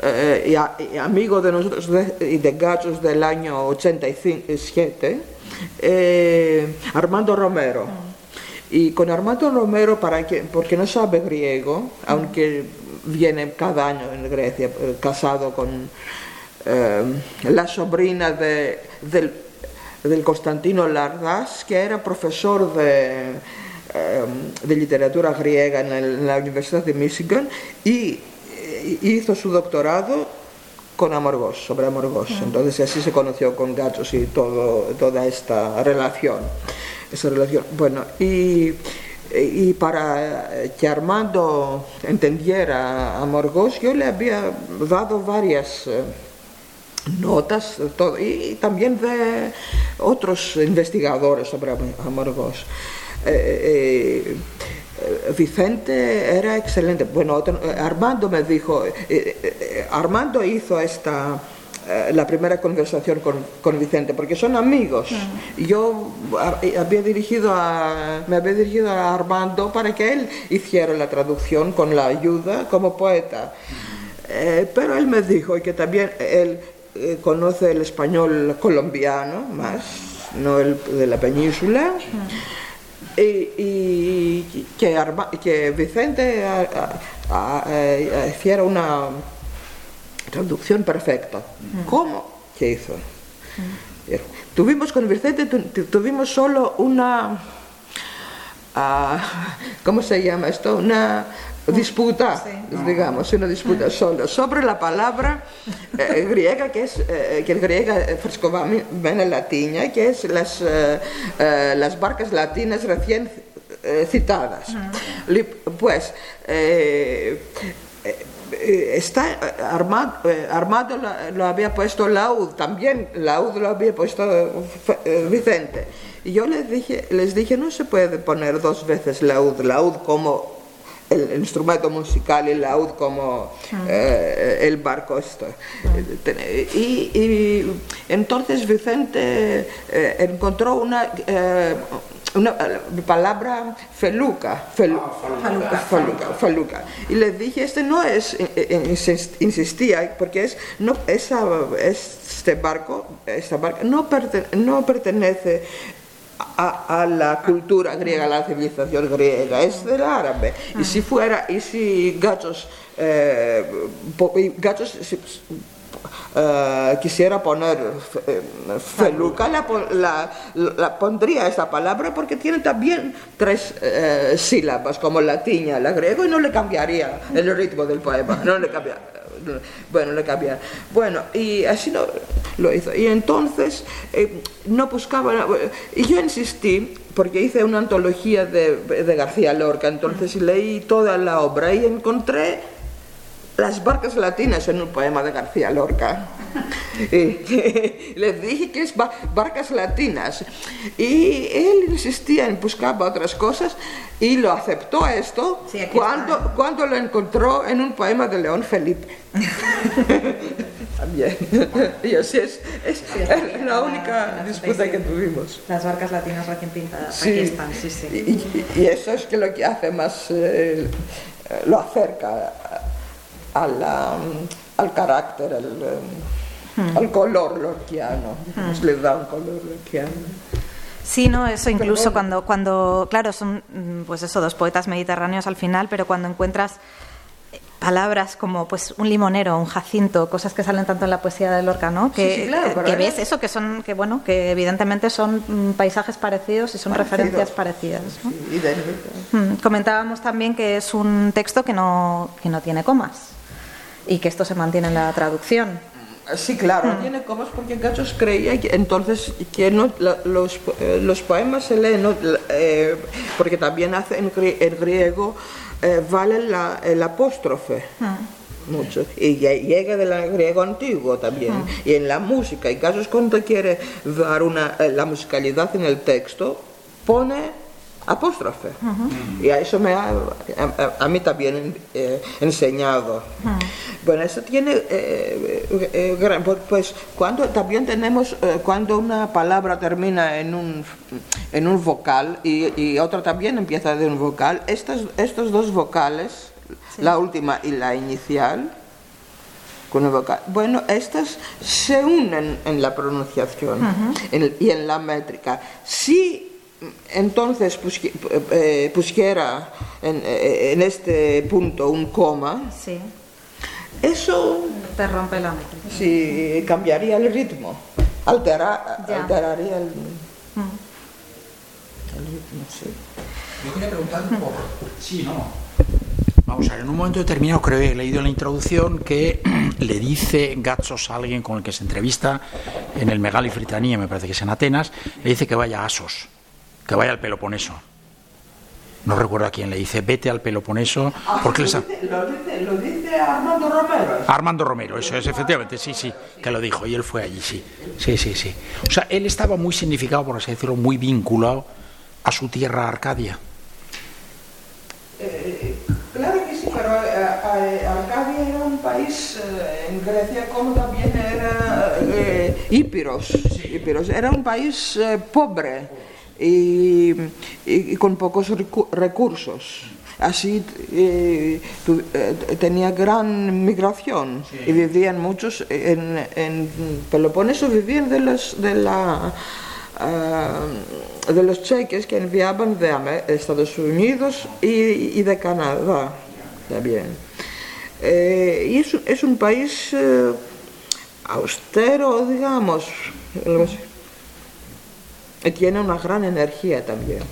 eh, y, a- y amigo de nosotros de- y de Gachos del año 87, eh, Armando Romero. Y con Armando Romero, para que, porque no sabe griego, aunque viene cada año en Grecia, eh, casado con eh, la sobrina de, del, del Constantino Lardas, que era profesor de, eh, de literatura griega en, el- en la Universidad de Michigan y hizo su doctorado con Amorgos, sobre Amorgos. Entonces así se conoció con Gachos y todo, toda esta relación. Esa relación. Bueno, y, y para que Armando entendiera a Amorgos, yo le había dado varias eh, notas todo, y también de otros investigadores sobre Am- Amorgos. Eh, eh, Vicente era excelente. Bueno, otro- eh, Armando me dijo, eh, eh, eh, Armando hizo esta eh, la primera conversación con, con Vicente, porque son amigos. Y yo a- había dirigido a, me había dirigido a Armando para que él hiciera la traducción con la ayuda como poeta. Eh, pero él me dijo que también él eh, conoce el español colombiano más, no el de la península. Y, y que, Arma- que Vicente a- a- a- hiciera una traducción perfecta. ¿Cómo? ¿Qué hizo? Tuvimos con Vicente, tu- tu- tuvimos solo una, ah, ¿cómo se llama esto? Una disputa, digamos, una disputa solo sobre la palabra eh, griega que es eh, que el griega eh, frescovamente latina, que es las, eh, eh, las barcas latinas recién eh, citadas. Li- Pues eh, eh, eh, está eh, Armado, eh, Armado lo, lo había puesto Laud, también Laud lo había puesto eh, Vicente. Y yo les dije, les dije, no se puede poner dos veces Laud, Laud como el, el instrumento musical y Laud como eh, el barco esto. Y, y entonces Vicente encontró una, una eh, palabra feluca, fel- faluca, faluca. Y les dije, este no es, eh, eh, insist- insistía, porque es, no, esa, este barco, esta barca no, perte- no pertenece a, a la cultura griega, a la civilización griega, es del árabe. Y si fuera, y si Gachos, eh, po- y Gachos eh, quisiera poner eh, feluca, la, pon- la- la pondría esta palabra porque tiene también tres eh, sílabas, como la tiña, la griego, y no le cambiaría el ritmo del poema, no le cambia. Bueno, le cambia. Bueno, y así no, lo hizo. Y entonces eh, no buscaba. Y yo insistí, porque hice una antología de, de García Lorca, entonces leí toda la obra y encontré las barcas latinas en un poema de García Lorca. Y les dije que es ba- barcas latinas. Y él insistía en buscar otras cosas y lo aceptó esto Sí, cuando, cuando lo encontró en un poema de León Felipe. también. y así es, es, la única disputa que tuvimos. Las barcas latinas recién pintadas, aquí están, sí, sí. Y, eso es que lo que hace más, eh, lo acerca a la, al carácter, al, hmm. al color lorquiano, hmm. le da un color lorquiano. Sí, no, eso incluso cuando, cuando, claro, son mm, pues eso, dos poetas mediterráneos al final, pero cuando encuentras palabras como pues un limonero, un jacinto, cosas que salen tanto en la poesía de Lorca, ¿no? Que, que ves eso, que son, que bueno, que evidentemente son mm, paisajes parecidos y son referencias parecidas. Mm, comentábamos también que es un texto que no, que no tiene comas y que esto se mantiene en la traducción. Sí, claro, mm. tiene comas porque Gachos creía que entonces que no, los, eh, los, poemas se leen, eh, porque también hace en, en griego eh, vale la, el apóstrofe. Ah. Mucho. Y llega del griego antiguo también. Ah. Y en la música, en casos cuando quiere dar una, eh, la musicalidad en el texto, pone apóstrofe. Y a eso me ha, a, mí también eh, enseñado. Bueno, eso tiene, eh, eh, pues cuando también tenemos, cuando una palabra termina en un, en un vocal y, y otra también empieza de un vocal, estas, estos dos vocales, la última y la inicial, con el vocal, bueno, estas se unen en la pronunciación y en la métrica. Si entonces eh, pusiera eh, en, este punto un coma, sí. eso te rompe la métrica. Sí, cambiaría el ritmo, alteraría el, mm. el, ritmo. Sí. Yo quería preguntar un poco. Sí, no. Vamos a ver, en un momento determinado creo que he leído en la introducción que le dice Gatsos a alguien con el que se entrevista en el Megali Fritania, me parece que es en Atenas, le dice que vaya a Asos que vaya al Peloponeso. No recuerdo a quién le dice, vete al Peloponeso. Ah, porque lo, dice, lo, dice, Armando Romero. Armando Romero, eso es, efectivamente, sí, sí, que lo dijo, y él fue allí, sí. Sí, sí, sí. O sea, él estaba muy significado, por así decirlo, muy vinculado a su tierra Arcadia. Eh, claro que sí, pero eh, Arcadia era un país eh, en Grecia como también era Ípiros. Era un país pobre y, con pocos recursos. Así eh, eh, tenía gran migración y vivían muchos en, en, Peloponeso, vivían de los, de, la, uh, de los cheques que enviaban de Estados Unidos y, y de Canadá también. Eh, y es, es, un país eh, austero, digamos, y tiene una gran energía también.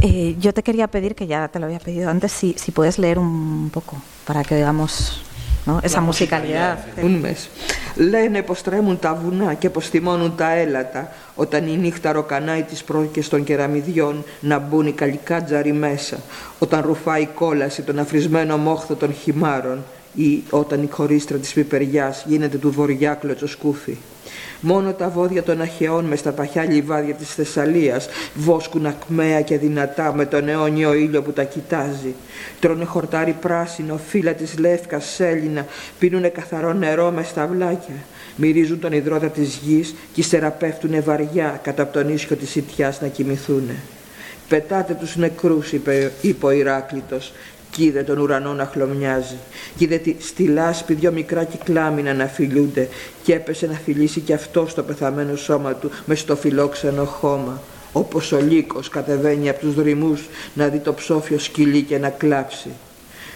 Eh, yo te quería pedir, que ya te lo había pedido antes, si, si puedes leer un poco para que veamos ¿no? esa musicalidad. Un mes. Λένε πως τρέμουν τα βουνά και πως θυμώνουν τα έλατα όταν η νύχτα ροκανάει τις πρόκειες των κεραμιδιών να μπουν οι καλικάτζαροι μέσα όταν ρουφάει η κόλαση τον αφρισμένο μόχθο των χυμάρων ή όταν η χωρίστρα της πιπεριάς γίνεται του βοριά κλωτσοσκούφι. Μόνο τα βόδια των αχαιών μες στα παχιά λιβάδια της Θεσσαλίας βόσκουν ακμαία και δυνατά με τον αιώνιο ήλιο που τα κοιτάζει. Τρώνε χορτάρι πράσινο, φύλλα της λεύκας σέλινα, πίνουνε καθαρό νερό μες στα βλάκια. Μυρίζουν τον υδρότα της γης και ύστερα πέφτουνε βαριά κατά από τον ίσιο της σιτιάς να κοιμηθούνε. «Πετάτε τους νεκρούς», είπε, είπε ο Ηράκλητος, κι είδε τον ουρανό να χλωμιάζει. Κι είδε στη λάσπη δυο μικρά κυκλάμινα να φιλούνται και έπεσε να φιλήσει κι αυτό στο πεθαμένο σώμα του με στο φιλόξενο χώμα. Όπως ο λύκος κατεβαίνει από τους δρυμούς να δει το ψόφιο σκυλί και να κλάψει.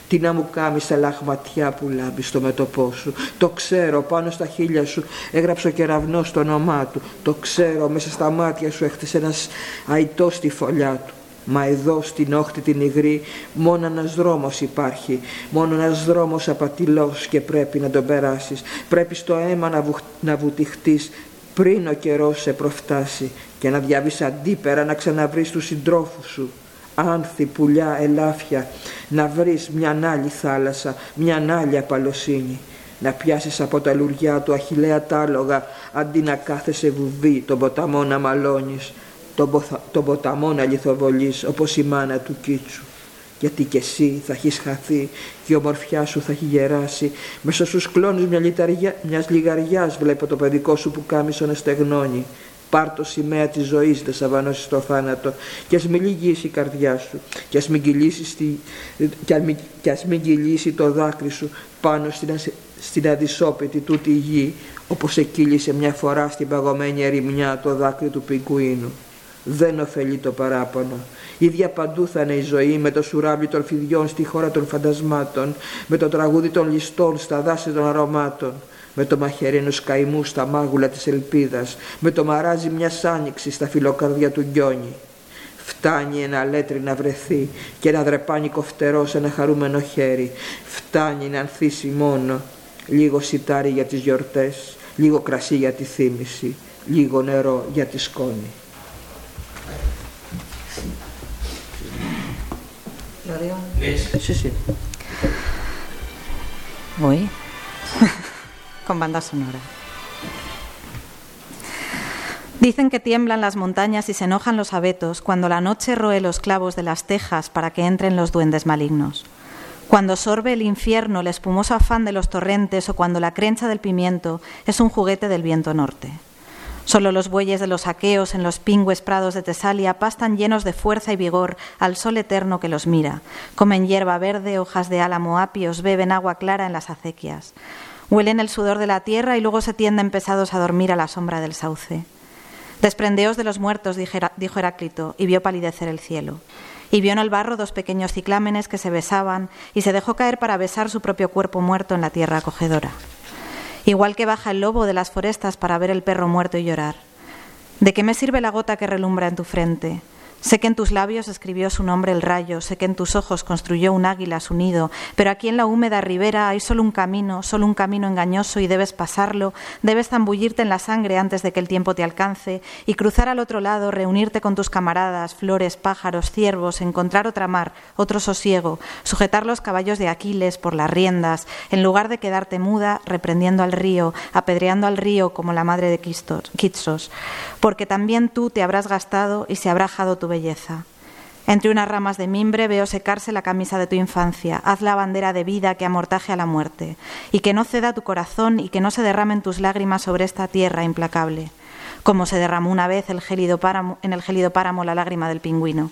Τι να μου κάνεις σε λαχματιά που λάμπεις στο μετωπό σου. Το ξέρω πάνω στα χείλια σου έγραψε ο κεραυνός το όνομά του. Το ξέρω μέσα στα μάτια σου έχτισε ένας αϊτός στη φωλιά του. Μα εδώ στην όχθη την υγρή μόνο ένας δρόμος υπάρχει, μόνο ένας δρόμος απατηλός και πρέπει να τον περάσεις. Πρέπει στο αίμα να, βου, να βουτυχτείς πριν ο καιρός σε προφτάσει και να διαβείς αντίπερα να ξαναβρεις τους συντρόφους σου. Άνθη, πουλιά, ελάφια, να βρεις μια άλλη θάλασσα, μια άλλη απαλοσύνη. Να πιάσεις από τα λουριά του αχιλέα τάλογα αντί να κάθεσαι βουβή τον ποταμό να μαλώνεις τον, ποταμό να λιθοβολείς όπως η μάνα του Κίτσου γιατί και εσύ θα έχεις χαθεί και η ομορφιά σου θα έχει γεράσει. Μέσα στους κλόνους μια λιταριά, μιας λιγαριάς βλέπω το παιδικό σου που κάμισο να στεγνώνει. Πάρ το σημαία της ζωής, δεν σαβανώσεις το θάνατο και ας μην λυγίσει η καρδιά σου και ας μην κυλήσει, και ας μην, και ας μην κυλήσει το δάκρυ σου πάνω στην, στην αδυσόπιτη τούτη γη όπως εκύλησε μια φορά στην παγωμένη ερημιά το δάκρυ του πιγκουίνου. Δεν ωφελεί το παράπονο. Ίδια παντού θα είναι η ζωή με το σουράβλι των φιδιών στη χώρα των φαντασμάτων, με το τραγούδι των ληστών στα δάση των αρωμάτων, με το μαχαιρίνο καημού στα μάγουλα της ελπίδας, με το μαράζι μιας άνοιξης στα φιλοκαρδιά του γκιόνι. Φτάνει ένα λέτρι να βρεθεί και ένα δρεπάνικο φτερό σε ένα χαρούμενο χέρι. Φτάνει να ανθίσει μόνο λίγο σιτάρι για τις γιορτές, λίγο κρασί για τη θύμηση, λίγο νερό για τη σκόνη. Sí, sí. Voy. Con banda sonora. Dicen que tiemblan las montañas y se enojan los abetos cuando la noche roe los clavos de las tejas para que entren los duendes malignos. Cuando sorbe el infierno el espumoso afán de los torrentes o cuando la crencha del pimiento es un juguete del viento norte. Solo los bueyes de los aqueos en los pingües prados de Tesalia pastan llenos de fuerza y vigor al sol eterno que los mira. Comen hierba verde, hojas de álamo apios, beben agua clara en las acequias. Huelen el sudor de la tierra y luego se tienden pesados a dormir a la sombra del sauce. Desprendeos de los muertos, dijo Heráclito, y vio palidecer el cielo. Y vio en el barro dos pequeños ciclámenes que se besaban, y se dejó caer para besar su propio cuerpo muerto en la tierra acogedora igual que baja el lobo de las forestas para ver el perro muerto y llorar. ¿De qué me sirve la gota que relumbra en tu frente? Sé que en tus labios escribió su nombre el rayo, sé que en tus ojos construyó un águila su nido, pero aquí en la húmeda ribera hay solo un camino, solo un camino engañoso y debes pasarlo, debes zambullirte en la sangre antes de que el tiempo te alcance y cruzar al otro lado, reunirte con tus camaradas, flores, pájaros, ciervos, encontrar otra mar, otro sosiego, sujetar los caballos de Aquiles por las riendas, en lugar de quedarte muda, reprendiendo al río, apedreando al río como la madre de Kitsos, porque también tú te habrás gastado y se habrá jado tu belleza. Entre unas ramas de mimbre veo secarse la camisa de tu infancia. Haz la bandera de vida que amortaje a la muerte, y que no ceda tu corazón y que no se derramen tus lágrimas sobre esta tierra implacable, como se derramó una vez el gélido en el gélido páramo la lágrima del pingüino,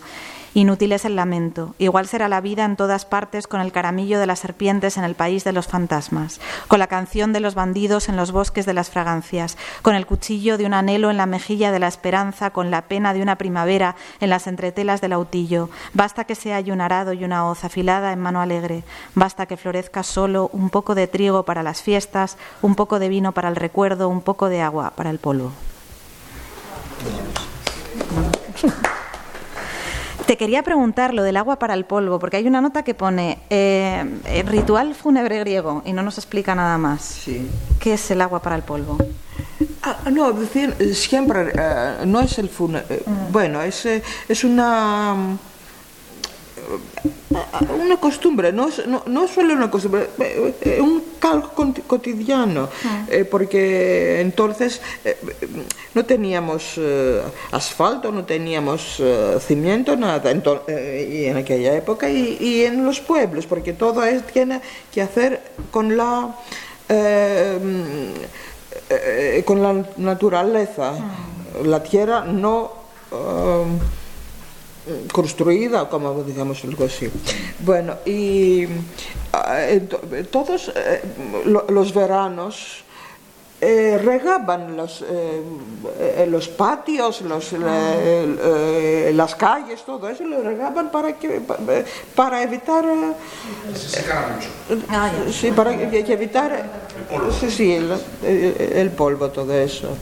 Inútil es el lamento. Igual será la vida en todas partes con el caramillo de las serpientes en el país de los fantasmas, con la canción de los bandidos en los bosques de las fragancias, con el cuchillo de un anhelo en la mejilla de la esperanza, con la pena de una primavera en las entretelas del autillo. Basta que se haya un arado y una hoz afilada en mano alegre. Basta que florezca solo un poco de trigo para las fiestas, un poco de vino para el recuerdo, un poco de agua para el polvo. Te quería preguntar lo del agua para el polvo, porque hay una nota que pone eh, ritual fúnebre griego y no nos explica nada más. Sí. ¿Qué es el agua para el polvo? Ah, no, decir, siempre eh, no es el fúnebre. Mm. Bueno, es, eh, es una una costumbre, no, no, no solo una costumbre, es un calco cotidiano, ah. eh, porque entonces eh, no teníamos eh, asfalto, no teníamos cimiento, nada, y en aquella época y, en los pueblos, porque todo es, tiene que hacer con la con la naturaleza. Ah. La tierra no construída, como digamos algo así. Bueno, y eh, todos eh, los veranos eh, regaban los, los patios, los, las calles, todo eso lo regaban para que para evitar se mucho. Ah, sí, para evitar el polvo, sí, sí, el polvo todo eso.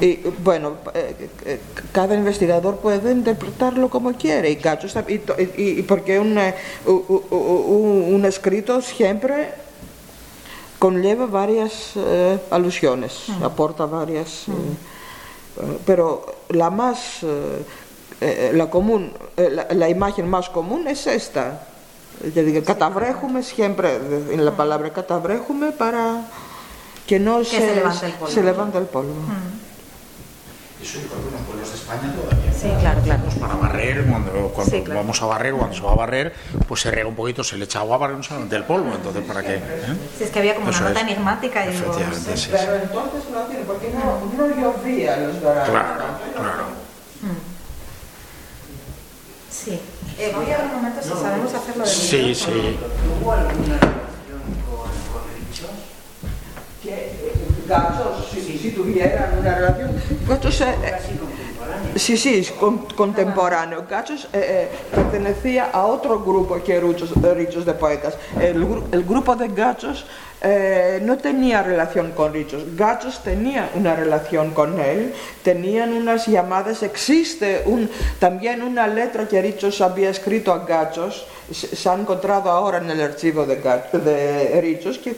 Y bueno, eh, eh, cada investigador puede interpretarlo como quiere, y, y, porque un, eh, un, escrito siempre conlleva varias alusiones, aporta varias, pero la más, la común, la, imagen más común es esta. Yo digo, catabréjume siempre, en la palabra catabréjume para que no se, se, levante el polvo. Se levante el polvo. Eso en algunos pueblos de España todavía Sí, claro, claro. Pues para barrer, cuando, cuando Sí, claro. vamos a barrer, cuando se va a barrer, pues se riega un poquito, se le echa agua para que no se levante el polvo. Entonces, ¿para qué? ¿Eh? Sí, es que había como Eso una nota es. enigmática y Efectivamente, sí, Pero entonces no tiene, porque no, no llovía los veranos. Claro, claro. Sí. Eh, voy a ver un momento si sabemos hacerlo de Sí, sí. Eh, Gachos, si, si tuvieran una relación. Gachos, eh, eh, sí, sí, con- contemporáneo. Gachos eh, eh, pertenecía a otro grupo que Richos, Richos de Poetas. El, el grupo de Gachos no tenía relación con Richos. Gachos tenía una relación con él, tenían unas llamadas. Existe un, también una letra que Richos había escrito a Gachos, se, se ha encontrado ahora en el archivo de, de Richos, que,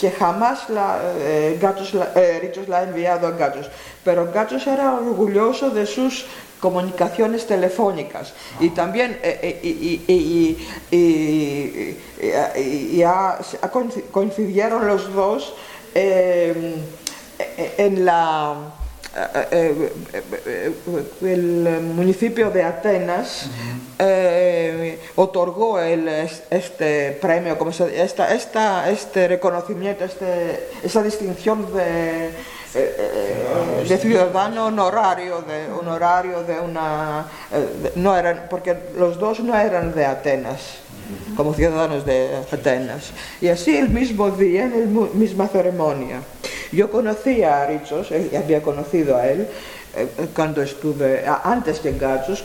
que jamás la, eh, la- eh, Richos la ha enviado a Gachos, pero Gachos era orgulloso de sus comunicaciones telefónicas y también eh, eh, y, y- y- y- y- y- y ha- se- ha coinci- coincidieron los dos eh, eh, en la eh, eh, eh, eh, el municipio de Atenas eh, otorgó el, este premio, como se, esta, esta, este reconocimiento, este, esa distinción de, eh, eh, de ciudadano honorario, de honorario de una, eh, de- no eran, porque los dos no eran de Atenas como ciudadanos de Atenas. Y así el mismo día, en la misma ceremonia. Yo conocí a Richos, eh, había conocido a él eh, eh, cuando estuve, antes que Gachos,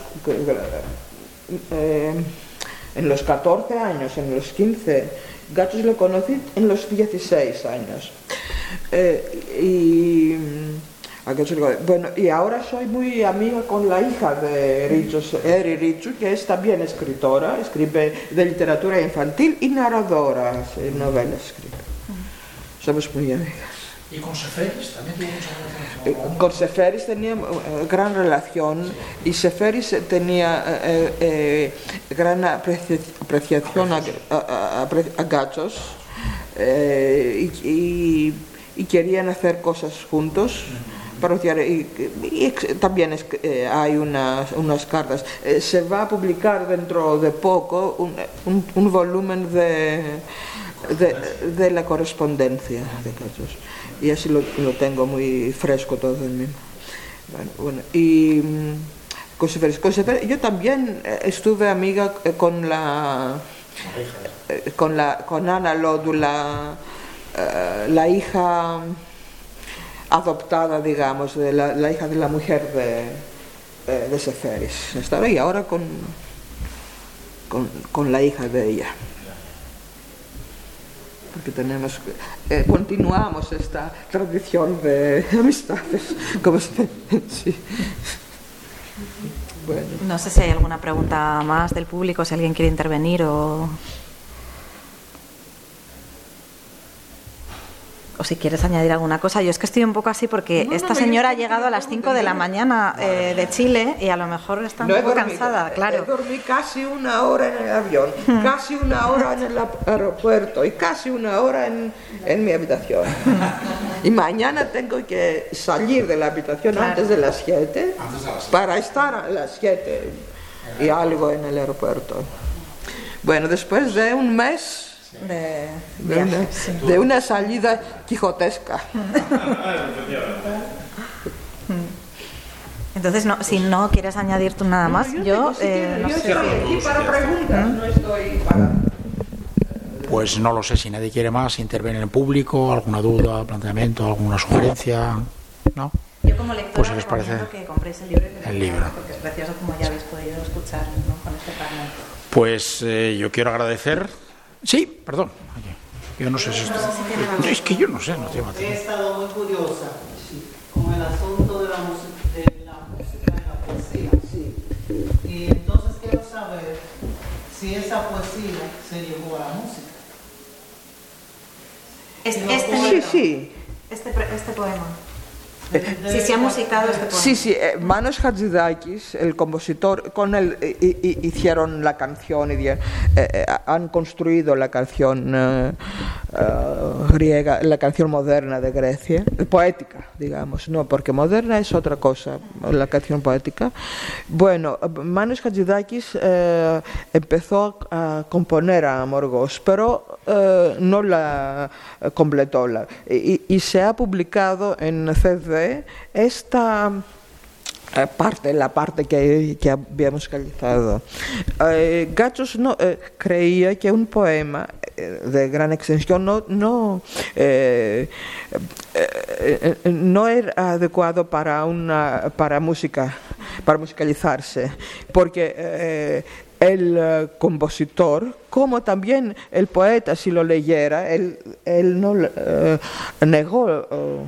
eh, en los 14 años, en los 15. Gachos lo conocí en los 16 años. Y, mm, bueno, y ahora soy muy amiga con la hija de Richos, Eri Richu, que es también escritora, escribe de literatura infantil y narradora, novelas escribe. Somos muy amigas. Y con Seferis también tuvo mucha Eh, relación. Con Seferis tenía eh, gran relación y Seferis tenía eh, eh, gran aprecia- apreciación a, a- a- a Gachos eh, y, y- y querían hacer cosas juntos. y, y también es eh, hay unas, unas cartas. Eh, se va a publicar dentro de poco un, un- un volumen de, de, de la correspondencia de Gachos y así lo, lo tengo muy fresco todo en mí. Bueno, bueno, y mm, con Seferis- yo también eh, estuve amiga eh, con la eh, con la con Ana Lódula, la hija adoptada, digamos, la, hija de la mujer de, de Seferis. Y ahora con, con la hija de ella porque tenemos eh, continuamos esta tradición de amistades como sí. bueno No sé si hay alguna pregunta más del público, si alguien quiere intervenir o. si quieres añadir alguna cosa. Yo es que estoy un poco así porque No, esta no, señora ha llegado a las 5 de la mañana eh, de Chile y a lo mejor está un No poco dormido. cansada, claro. dormí casi una hora en el avión, casi una hora en el aeropuerto y casi una hora en, en mi habitación. Y mañana tengo que salir de la habitación antes de las 7 para estar a las 7 y algo en el aeropuerto. Bueno, después de un mes De de una, de una salida quijotesca. Entonces, no, si no quieres añadir tú nada más, yo, tengo, si eh, quiere, no yo sé estoy aquí para preguntas, no estoy para... Pues no lo sé si nadie quiere más intervenir en público, alguna duda, planteamiento, alguna sugerencia. ¿No? Yo como lectora Pues, si les parece, recomiendo que compréis el libro, el porque es precioso como ya habéis podido escuchar ¿no? con este fragmento. Pues eh, yo quiero agradecer. Sí, perdón. Yo no sé si esto. Es que yo no sé, no tengo He estado muy curiosa con el asunto de la, música, de la música y la poesía. Y entonces quiero saber si esa poesía se llevó a la música. Este, este, Sí, sí. este, este poema. Si se ha musicado este poema. Sí, sí, eh, Manos Hadzidakis, el compositor, con él eh, hicieron la canción y eh, eh, han construido la canción eh, uh, griega, la canción moderna de Grecia, poética, digamos, no, porque moderna es otra cosa, la canción poética. Bueno, Manos Hadzidakis uh, empezó a componer a Amorgos, pero uh, no la completó. La, y, y se ha publicado en CD esta eh, parte, la parte que, que habíamos calizado. Eh, no, eh, creía que un poema eh, de gran extensión no, no, eh, eh, no era adecuado para, una, para música, para musicalizarse, porque el compositor, como también el poeta, si lo leyera, él, él no negó eh,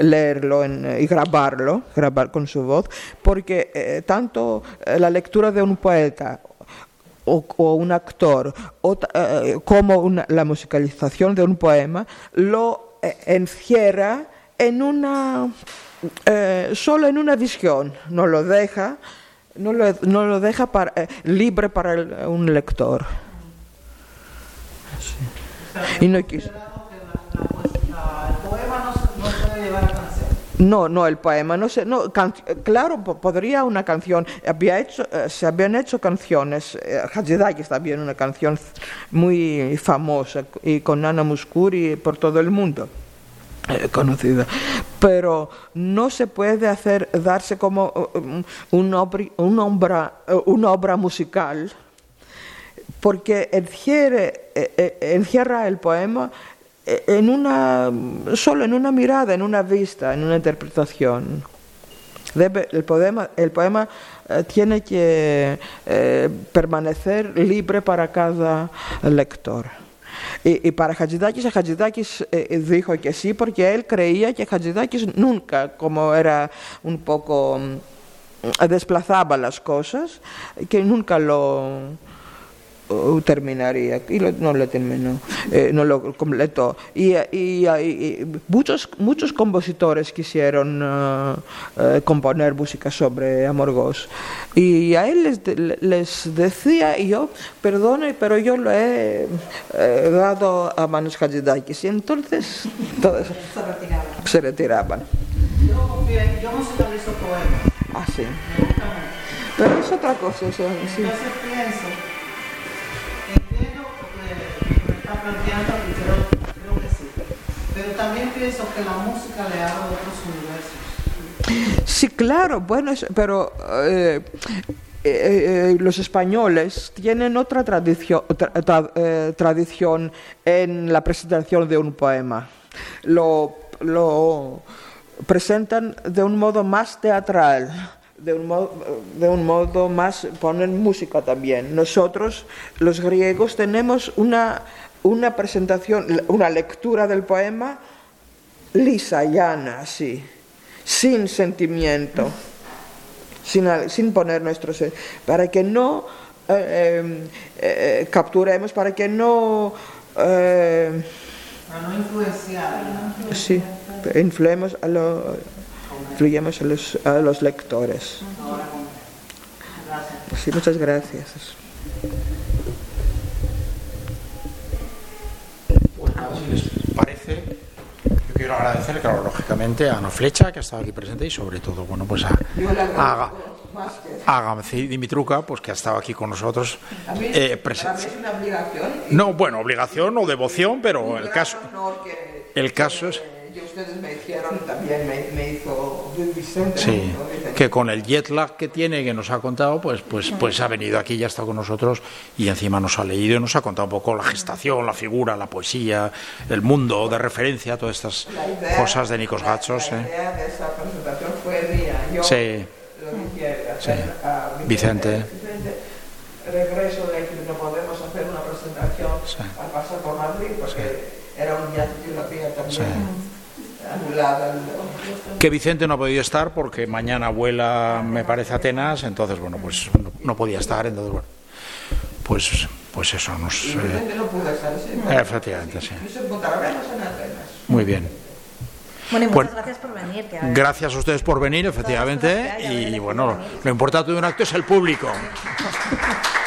leerlo en, y grabarlo, grabar con su voz, porque eh, tanto eh, la lectura de un poeta o, o un actor o, eh, como una, la musicalización de un poema lo eh, encierra en una solo en una visión, no lo deja no lo, no lo deja para, libre para el, un lector. Sí. Y no quiso. No, no, el poema, no no, claro, podría una canción, había hecho, eh, se habían hecho canciones, eh, Hadzidakis también una canción muy famosa y con Ana Muscuri por todo el mundo. Eh, conocida, pero no se puede hacer darse como obra, una, obra, obra musical porque encierra el poema en una, solo en una mirada, en una vista, en una interpretación. Debe, el poema, el poema eh, tiene que eh, permanecer libre para cada lector. Y, y para Hadzidakis, Hadzidakis eh, dijo que sí, porque él creía que Hadzidakis nunca, como era un poco, mm, desplazaba las cosas, que nunca lo terminaría y lo, no lo terminó, eh, no lo completó. Y, y, y, muchos, muchos compositores quisieron uh, uh, componer música sobre Amorgos y a él les, les decía, y yo, perdone, pero yo lo he eh, dado a Manos Hadzidakis y entonces todos se retiraban. Se retiraban. Yo, yo musicalizo poemas. Ah, sí. Pero es otra cosa. Eso, sí. Entonces planteando y creo, que sí. Pero también pienso que la música le abre otros universos. Sí, claro, bueno, pero eh, eh, los españoles tienen otra tradición, tra, tra, eh, tradición en la presentación de un poema. Lo, presentan de un modo más teatral de un modo más, ponen música también. Nosotros, los griegos, tenemos una, una presentación, una lectura del poema lisa, llana, así, sin sentimiento, sin, sin poner nuestro para que no eh, eh, capturemos, para que no... Eh, para no influenciar. Sí, influemos a, lo, influyemos a los, a los lectores. Sí, muchas gracias. Quiero agradecer, claro, lógicamente, a Ana Flecha, que ha estado aquí presente, y sobre todo, bueno, pues a, a, a Gamci Dimitruca, pues que ha estado aquí con nosotros. Eh, presente. es una obligación. No, bueno, obligación o devoción, pero el caso, el caso es y ustedes me hicieron también, me, me hizo Vicente. Sí, ¿no? Que con el jet lag que tiene, que nos ha contado, pues, pues, pues ha venido aquí, ya está con nosotros y encima nos ha leído y nos ha contado un poco la gestación, la figura, la poesía, el mundo de referencia, todas estas idea, cosas de Nikos Gachos. La, la ¿eh? idea de esa presentación fue mía. Yo sí. lo dije sí. a Vicente. Vicente. regreso de que no podemos hacer una presentación sí. al pasar por Madrid porque era un lo había también. Que Vicente no ha podido estar porque mañana vuela, me parece, a Atenas, entonces, bueno, pues no, no podía estar, entonces, bueno, pues, pues eso nos... Eh, no pudo estar, sí, efectivamente, sí. Muy bien. Bueno, y muchas bueno, gracias por venir. Que gracias a ustedes por venir, efectivamente, y bueno, lo importante de un acto es el público.